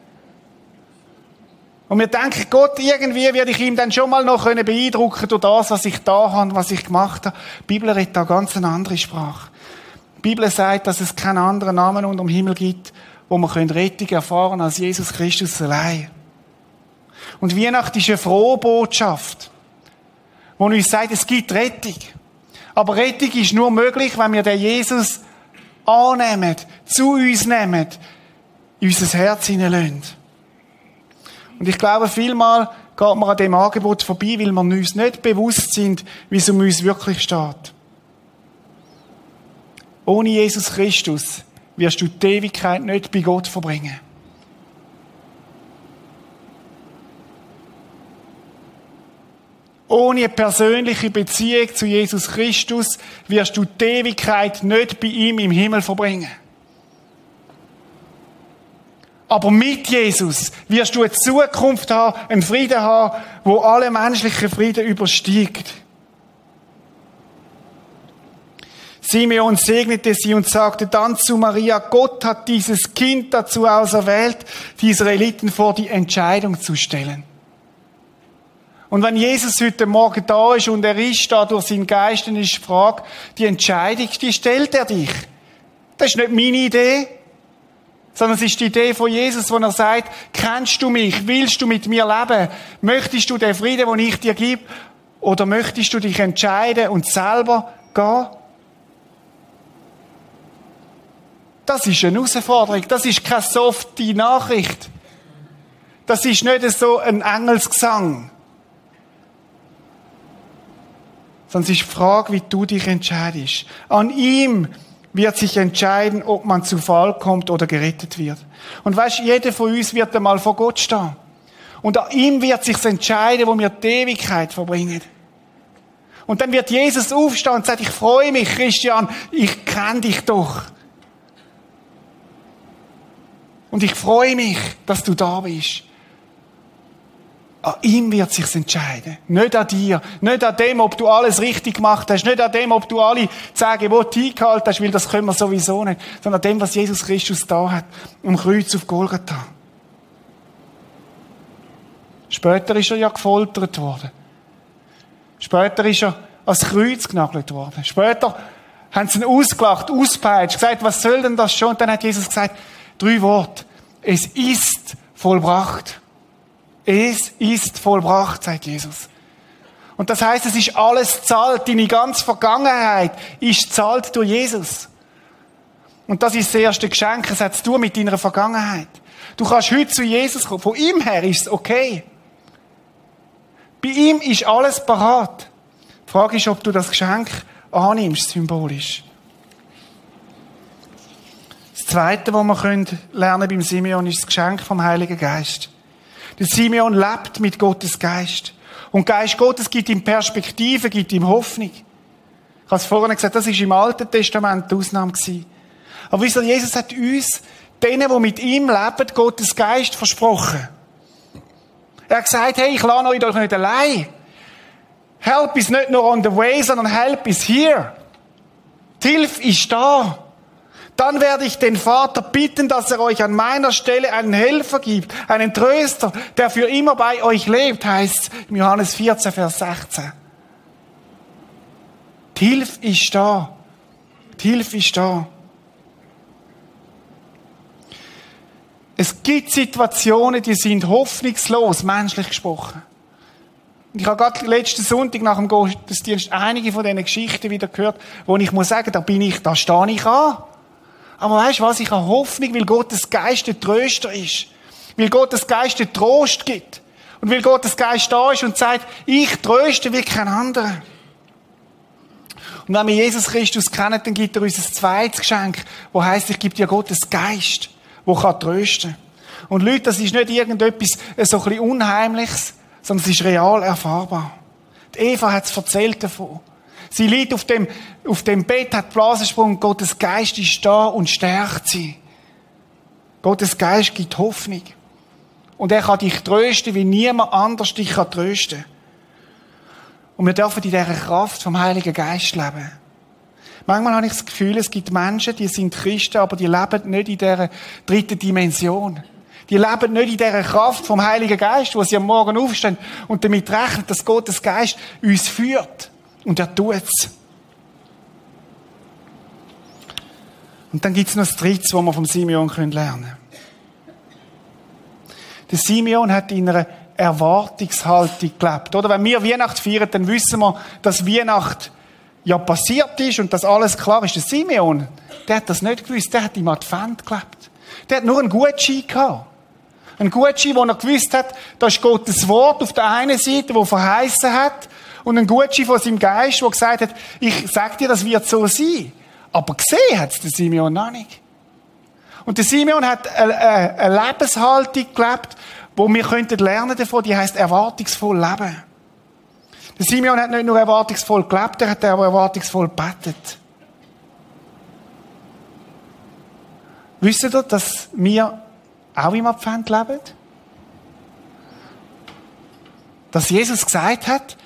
Und wir denken, Gott, irgendwie werde ich ihm dann schon mal noch beeindrucken durch das, was ich da habe, was ich gemacht habe. Die Bibel redet da ganz eine andere Sprache. Die Bibel sagt, dass es keinen anderen Namen unter dem Himmel gibt, wo man Rettung erfahren als Jesus Christus allein. Und Weihnachten ist eine frohe Botschaft, wo uns sagt, es gibt Rettung. Aber Rettung ist nur möglich, wenn wir den Jesus annehmen, zu uns nehmen, in unser Herz hineinlassen. Und ich glaube, vielmal geht man an dem Angebot vorbei, weil wir uns nicht bewusst sind, wie es um uns wirklich steht. Ohne Jesus Christus wirst du die Ewigkeit nicht bei Gott verbringen. Ohne eine persönliche Beziehung zu Jesus Christus wirst du die Ewigkeit nicht bei ihm im Himmel verbringen. Aber mit Jesus wirst du eine Zukunft haben, einen Frieden haben, wo alle menschlichen Frieden übersteigt. Simeon segnete sie und sagte dann zu Maria, Gott hat dieses Kind dazu auserwählt, die Israeliten vor die Entscheidung zu stellen. Und wenn Jesus heute Morgen da ist und er ist da durch seinen Geist, ist die Frage, die Entscheidung, die stellt er dich. Das ist nicht meine Idee. sondern es ist die Idee von Jesus, wo er sagt, kennst du mich? Willst du mit mir leben? Möchtest du den Frieden, den ich dir gebe? Oder möchtest du dich entscheiden und selber gehen? Das ist eine Herausforderung. Das ist keine softe Nachricht. Das ist nicht so ein Engelsgesang. Sondern es ist die Frage, wie du dich entscheidest. An ihm wird sich entscheiden, ob man zu Fall kommt oder gerettet wird. Und weißt, jeder von uns wird einmal vor Gott stehen. Und an ihm wird sich entscheiden, wo wir die Ewigkeit verbringen. Und dann wird Jesus aufstehen und sagen, ich freue mich, Christian, ich kenne dich doch. Und ich freue mich, dass du da bist. An ihm wird sich's entscheiden. Nicht an dir. Nicht an dem, ob du alles richtig gemacht hast. Nicht an dem, ob du alle Zähne wo eingehalten hast, weil das können wir sowieso nicht. Sondern an dem, was Jesus Christus da hat. Am Kreuz auf Golgatha. Später ist er ja gefoltert worden. Später ist er ans Kreuz genagelt worden. Später haben sie ihn ausgelacht, auspeitscht, gesagt, was soll denn das schon? Und dann hat Jesus gesagt, drei Worte. Es ist vollbracht. Es ist vollbracht, sagt Jesus. Und das heißt, es ist alles zahlt. Deine ganze Vergangenheit ist zahlt durch Jesus. Und das ist das erste Geschenk. Es hat zu tun mit deiner Vergangenheit. Du kannst heute zu Jesus kommen. Von ihm her ist es okay. Bei ihm ist alles parat. Die Frage ist, ob du das Geschenk annimmst, symbolisch. Zweite, was wir lernen beim Simeon, ist das Geschenk vom Heiligen Geist. Der Simeon lebt mit Gottes Geist. Und Geist Gottes gibt ihm Perspektive, gibt ihm Hoffnung. Ich habe es vorhin gesagt, das ist im Alten Testament die Ausnahme gewesen. Aber wisst ihr, Jesus hat uns, denen, die mit ihm leben, Gottes Geist versprochen. Er hat gesagt, hey, ich lasse euch doch nicht allein. Help is nicht nur on the way, sondern help is here. Die Hilfe ist da. Dann werde ich den Vater bitten, dass er euch an meiner Stelle einen Helfer gibt, einen Tröster, der für immer bei euch lebt, heißt im Johannes 14, Vers 16. Die Hilfe ist da. Die Hilfe ist da. Es gibt Situationen, die sind hoffnungslos, menschlich gesprochen. Ich habe gerade letzten Sonntag nach dem Gottesdienst einige von diesen Geschichten wieder gehört, wo ich muss sagen, da bin ich, da stehe ich an. Aber weißt du was? Ich habe Hoffnung, weil Gottes Geist der Tröster ist. Weil Gottes Geist der Trost gibt. Und weil Gottes Geist da ist und sagt, ich tröste wie kein anderer. Und wenn wir Jesus Christus kennen, dann gibt er uns ein zweites Geschenk, wo heißt, ich gebe dir Gottes Geist, wo kann trösten. Und Leute, das ist nicht irgendetwas äh, so ein bisschen Unheimliches, sondern es ist real erfahrbar. Die Eva hat es erzählt davon. Sie liegt auf dem, auf dem Bett, hat Blasensprung, Gottes Geist ist da und stärkt sie. Gottes Geist gibt Hoffnung. Und er kann dich trösten, wie niemand anders dich kann trösten. Und wir dürfen in dieser Kraft vom Heiligen Geist leben. Manchmal habe ich das Gefühl, es gibt Menschen, die sind Christen, aber die leben nicht in dieser dritten Dimension. Die leben nicht in dieser Kraft vom Heiligen Geist, wo sie am Morgen aufstehen und damit rechnen, dass Gottes Geist uns führt. Und er tut's. Und dann gibt's noch das Dritte, was wir vom Simeon lernen können. Der Simeon hat in einer Erwartungshaltung gelebt. Oder wenn wir Weihnacht feiern, dann wissen wir, dass Weihnacht ja passiert ist und dass alles klar ist. Der Simeon, der hat das nicht gewusst. Der hat im Advent gelebt. Der hat nur einen Gutschein gehabt. Ein Gutschein, wo er gewusst hat, da ist Gottes Wort auf der einen Seite, wo verheißen hat, und ein Gutschein von seinem Geist, der gesagt hat, ich sag dir, das wird so sein. Aber gesehen hat es der Simeon noch nicht. Und der Simeon hat eine, eine Lebenshaltung gelebt, wo wir könnten lernen davon, die heißt erwartungsvoll leben. Der Simeon hat nicht nur erwartungsvoll gelebt, er hat auch erwartungsvoll gebetet. Wisst ihr, dass wir auch im Advent leben? Dass Jesus gesagt hat,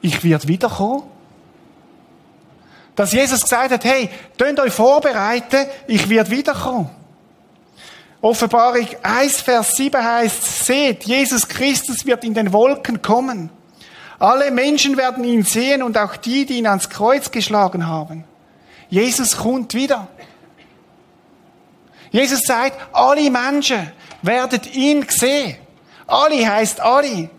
ich werde wiederkommen. Dass Jesus gesagt hat, hey, könnt euch vorbereiten, ich werde wiederkommen. Offenbarung 1, Vers 7 heißt, seht, Jesus Christus wird in den Wolken kommen. Alle Menschen werden ihn sehen und auch die, die ihn ans Kreuz geschlagen haben. Jesus kommt wieder. Jesus sagt, alle Menschen werden ihn sehen. Alle heißt alle.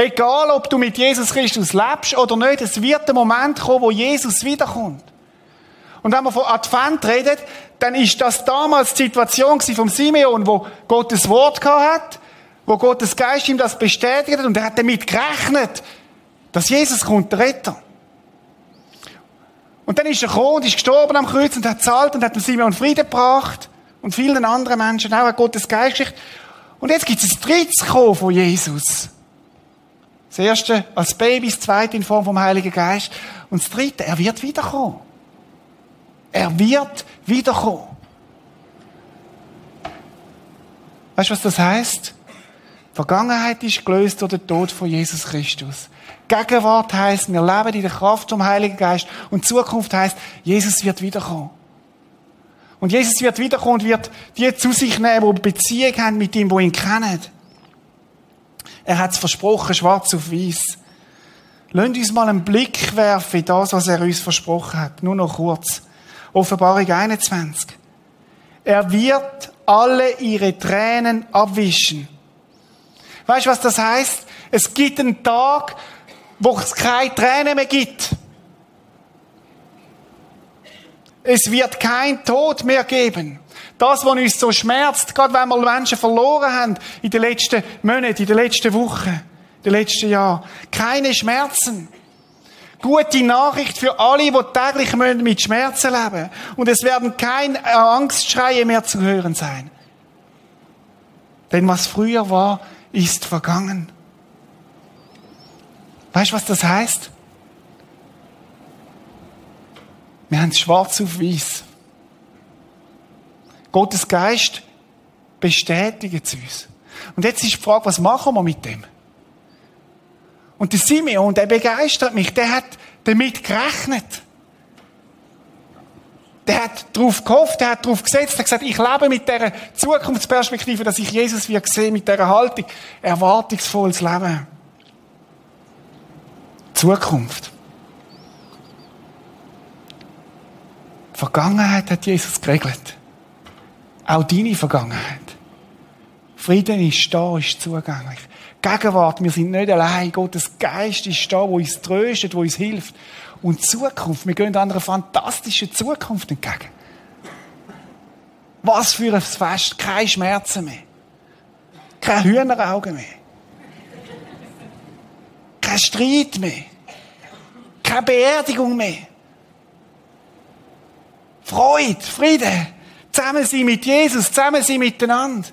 Egal, ob du mit Jesus Christus lebst oder nicht, es wird der Moment kommen, wo Jesus wiederkommt. Und wenn wir von Advent reden, dann ist das damals die Situation vom Simeon, wo Gottes Wort hat, wo Gottes Geist ihm das bestätigt hat und er hat damit gerechnet, dass Jesus kommt, der Retter. Und dann ist er gekommen und ist gestorben am Kreuz und hat zahlt und hat dem Simeon Frieden gebracht und vielen anderen Menschen auch, hat Gottes Geist geschickt. Und jetzt gibt es ein drittes Kommen von Jesus. Das erste als Baby, das zweite in Form vom Heiligen Geist und das dritte, er wird wiederkommen. Er wird wiederkommen. Weißt du, was das heißt? Vergangenheit ist gelöst durch den Tod von Jesus Christus. Gegenwart heißt, wir leben in der Kraft vom Heiligen Geist. Und Zukunft heißt, Jesus wird wiederkommen. Und Jesus wird wiederkommen und wird die zu sich nehmen, die Beziehung haben mit ihm, die ihn kennen. Er hat es versprochen, schwarz auf weiß. Lasst uns mal einen Blick werfen in das, was er uns versprochen hat. Nur noch kurz. Offenbarung 21. Er wird alle ihre Tränen abwischen. Weißt du, was das heißt? Es gibt einen Tag, wo es keine Tränen mehr gibt. Es wird kein Tod mehr geben. Das, was uns so schmerzt, gerade wenn wir Menschen verloren haben in den letzten Monaten, in den letzten Wochen, in den letzten Jahren. Keine Schmerzen. Gute Nachricht für alle, die täglich mit Schmerzen leben Und es werden keine Angstschreie mehr zu hören sein. Denn was früher war, ist vergangen. Weißt du, was das heißt? Wir haben es schwarz auf weiß. Gottes Geist bestätigt es uns. Und jetzt ist die Frage, was machen wir mit dem? Und der Simeon, der begeistert mich, der hat damit gerechnet. Der hat darauf gehofft, der hat darauf gesetzt, der hat gesagt, ich lebe mit dieser Zukunftsperspektive, dass ich Jesus wieder sehe, mit dieser Haltung. Erwartungsvolles Leben. Zukunft. Vergangenheit hat Jesus geregelt. Auch deine Vergangenheit. Frieden ist da, ist zugänglich. Gegenwart, wir sind nicht allein. Gottes Geist ist da, wo uns tröstet, wo uns hilft. Und Zukunft, wir gehen einer fantastischen Zukunft entgegen. Was für ein Fest, keine Schmerzen mehr. Keine Hühneraugen mehr. Kein Streit mehr. Keine Beerdigung mehr. Freude, Friede. Zusammen sein mit Jesus, zusammen sein miteinander.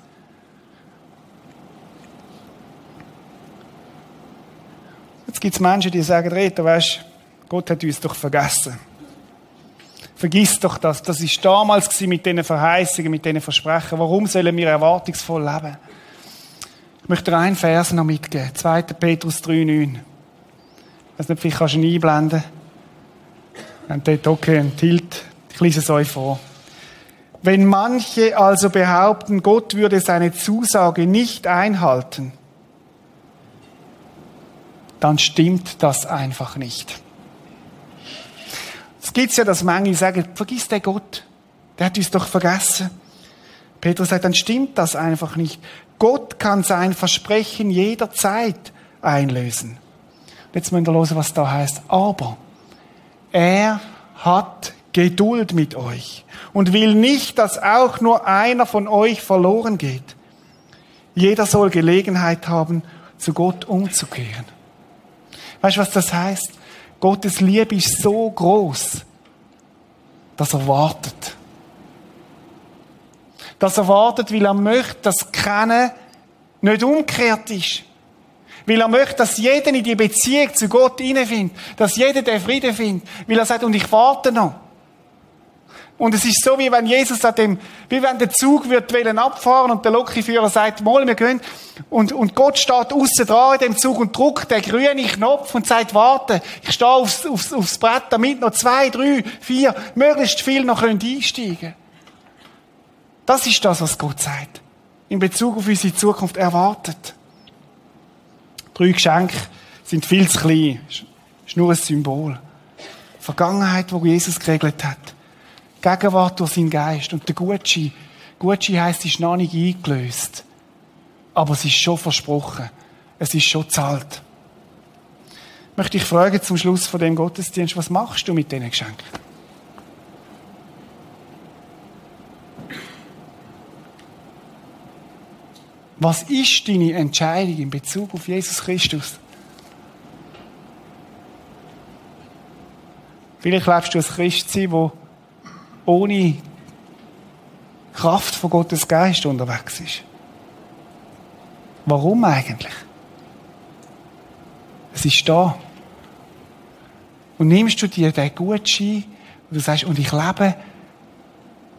Jetzt gibt es Menschen, die sagen, Rita, weißt, Gott hat uns doch vergessen. Vergiss doch das. Das ist damals mit diesen Verheißungen, mit diesen Versprechen. Warum sollen wir erwartungsvoll leben? Ich möchte dir einen Vers noch mitgeben. 2. Petrus 3,9. Ich weiß nicht, vielleicht kannst du ihn einblenden. Und dort, okay, ein. Ich lese es euch vor. Wenn manche also behaupten, Gott würde seine Zusage nicht einhalten, dann stimmt das einfach nicht. Es gibt ja, dass manche sagen, vergiss den Gott. Der hat uns doch vergessen. Petrus sagt, dann stimmt das einfach nicht. Gott kann sein Versprechen jederzeit einlösen. Jetzt müssen wir hören, was da heißt. Aber er hat Geduld mit euch und will nicht, dass auch nur einer von euch verloren geht. Jeder soll Gelegenheit haben, zu Gott umzukehren. Weißt du, was das heißt? Gottes Liebe ist so groß, dass er wartet. Dass er wartet, weil er möchte, dass keiner nicht umgekehrt ist. Weil er möchte, dass jeder in die Beziehung zu Gott hineinfindet. Dass jeder den Frieden findet. Weil er sagt, und ich warte noch. Und es ist so, wie wenn Jesus an dem, wie wenn der Zug wird wollen abfahren und der Lokführer sagt, mal, wir gehen. Und, und Gott steht außen dran in dem Zug und drückt den grünen Knopf und sagt, warte, ich stehe aufs, aufs, aufs Brett, damit noch zwei, drei, vier, möglichst viel noch einsteigen können. Das ist das, was Gott sagt. In Bezug auf unsere Zukunft erwartet. Drei Geschenke sind viel zu klein. Ist nur ein Symbol. Vergangenheit, wo Jesus geregelt hat. Gegenwart durch seinen Geist. Und der Gucci, Gucci heisst, es ist noch nicht eingelöst. Aber es ist schon versprochen. Es ist schon zahlt. Möchte ich fragen zum Schluss von dem Gottesdienst, was machst du mit diesen Geschenken? Was ist deine Entscheidung in Bezug auf Jesus Christus? Vielleicht lebst du als Christsein, wo ohne Kraft von Gottes Geist unterwegs ist. Warum eigentlich? Es ist da. Und nimmst du dir den Gutschein, und du sagst, und ich lebe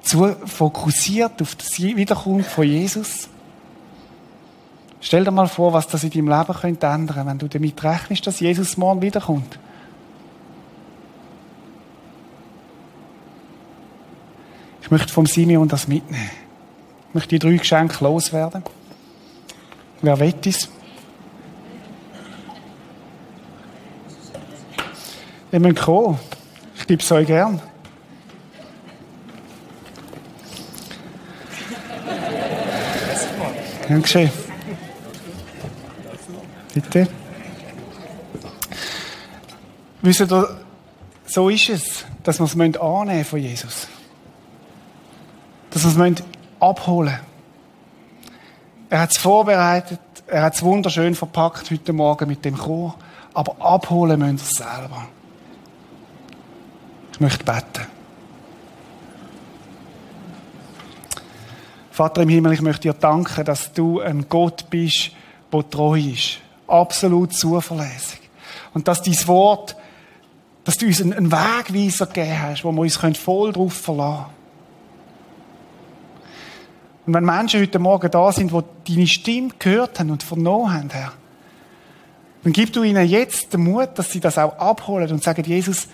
zu fokussiert auf das Wiederkommen von Jesus? Stell dir mal vor, was das in deinem Leben könnte ändern, wenn du damit rechnest, dass Jesus morgen wiederkommt. Ich möchte vom Simeon das mitnehmen. Ich möchte die drei Geschenke loswerden. Wer will es? Ihr müsst kommen. Ich gebe es euch gern. Dankeschön. Bitte. Wisst ihr, so ist es, dass wir es annehmen von Jesus. Dass wir es abholen müssen. Er hat es vorbereitet, er hat es wunderschön verpackt heute Morgen mit dem Chor, aber abholen müssen wir es selber. Ich möchte beten. Vater im Himmel, ich möchte dir danken, dass du ein Gott bist, der treu ist absolut zuverlässig. Und dass dein Wort, dass du uns einen Wegweiser gegeben hast, wo wir uns voll drauf verlassen können. Und wenn Menschen heute Morgen da sind, die deine Stimme gehört haben und vernommen haben, Herr, dann gib du ihnen jetzt den Mut, dass sie das auch abholen und sagen, Jesus,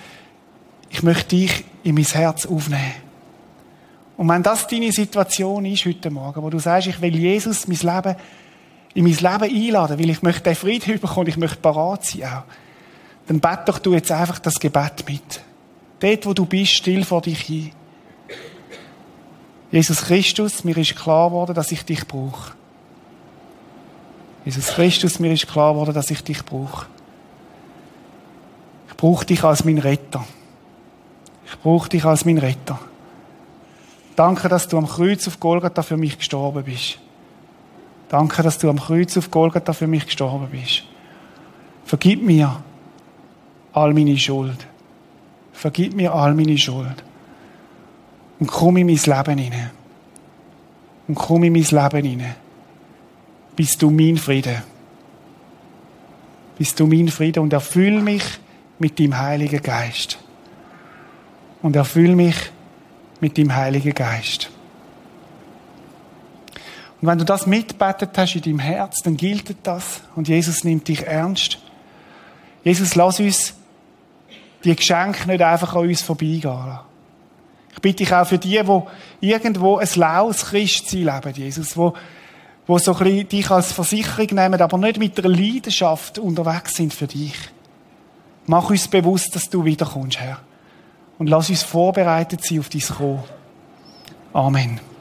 ich möchte dich in mein Herz aufnehmen. Und wenn das deine Situation ist heute Morgen, wo du sagst, ich will Jesus mein Leben in mein Leben einladen, weil ich möchte den Frieden bekommen, ich möchte parat sein auch. Dann bett doch du jetzt einfach das Gebet mit. Dort, wo du bist, still vor dich hin. Jesus Christus, mir ist klar geworden, dass ich dich brauche. Jesus Christus, mir ist klar geworden, dass ich dich brauche. Ich brauche dich als mein Retter. Ich brauche dich als mein Retter. Danke, dass du am Kreuz auf Golgatha für mich gestorben bist. Danke, dass du am Kreuz auf Golgatha für mich gestorben bist. Vergib mir all meine Schuld. Vergib mir all meine Schuld. Und komm in mein Leben hinein. Und komm in mein Leben hinein. Bist du mein Friede. Bist du mein Friede und erfüll mich mit dem Heiligen Geist. Und erfüll mich mit dem Heiligen Geist. Und wenn du das mitbetet hast in deinem Herz, dann gilt das und Jesus nimmt dich ernst. Jesus, lass uns die Geschenke nicht einfach an uns vorbeigehen. Ich bitte dich auch für die, die irgendwo ein laues Christsein leben, Jesus, wo, wo so ein bisschen dich als Versicherung nehmen, aber nicht mit einer Leidenschaft unterwegs sind für dich. Mach uns bewusst, dass du wiederkommst, Herr. Und lass uns vorbereitet sein auf dein Kommen. Amen.